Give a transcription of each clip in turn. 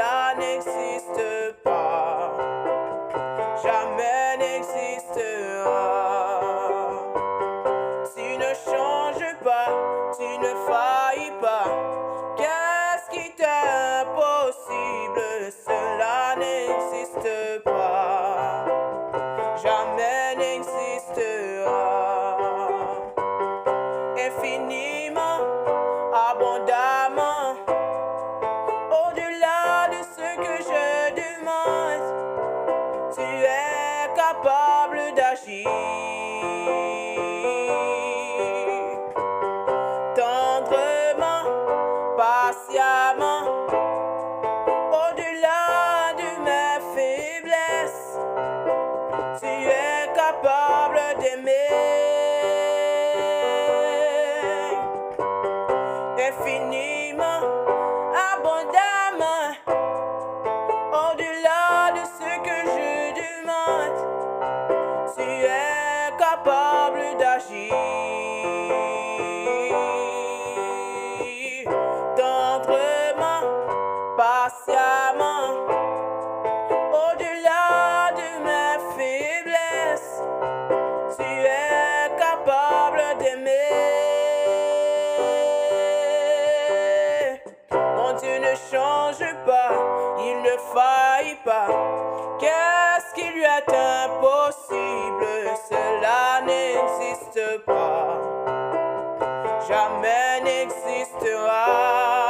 Cela n'existe pas. Jamais n'existera. Tu ne changes pas, tu ne faillis faillit pas. Qu'est-ce qui lui est impossible? Cela n'existe pas. Jamais n'existera.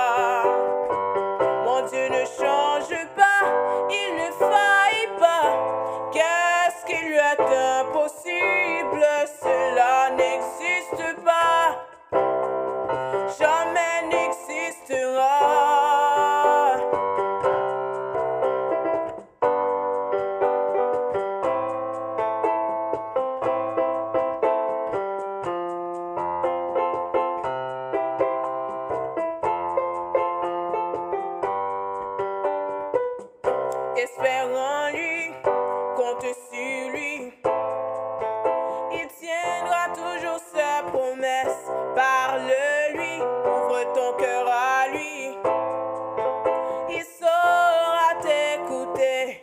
Espère en lui, compte sur lui. Il tiendra toujours ses promesses. Parle-lui, ouvre ton cœur à lui. Il saura t'écouter.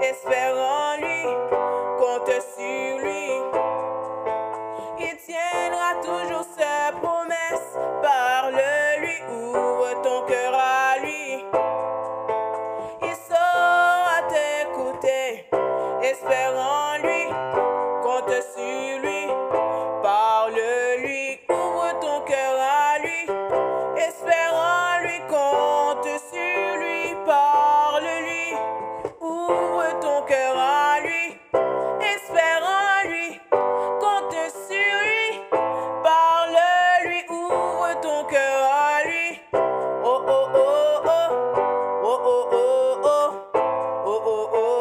Espère en lui, compte sur lui. Il tiendra toujours ses promesses. Parle-lui, ouvre ton cœur à lui. ton cœur à lui. Oh oh oh oh. Oh oh oh oh. Oh oh oh oh.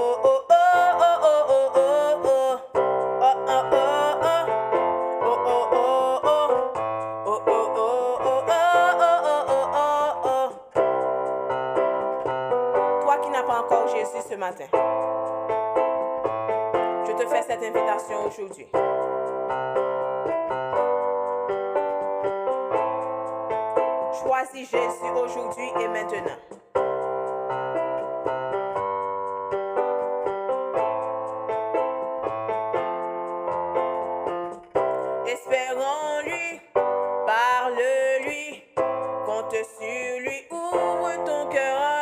encore Jésus ce matin. Je te fais cette invitation aujourd'hui. Choisis Jésus aujourd'hui et maintenant. Espère en lui, parle-lui, compte sur lui, ouvre ton cœur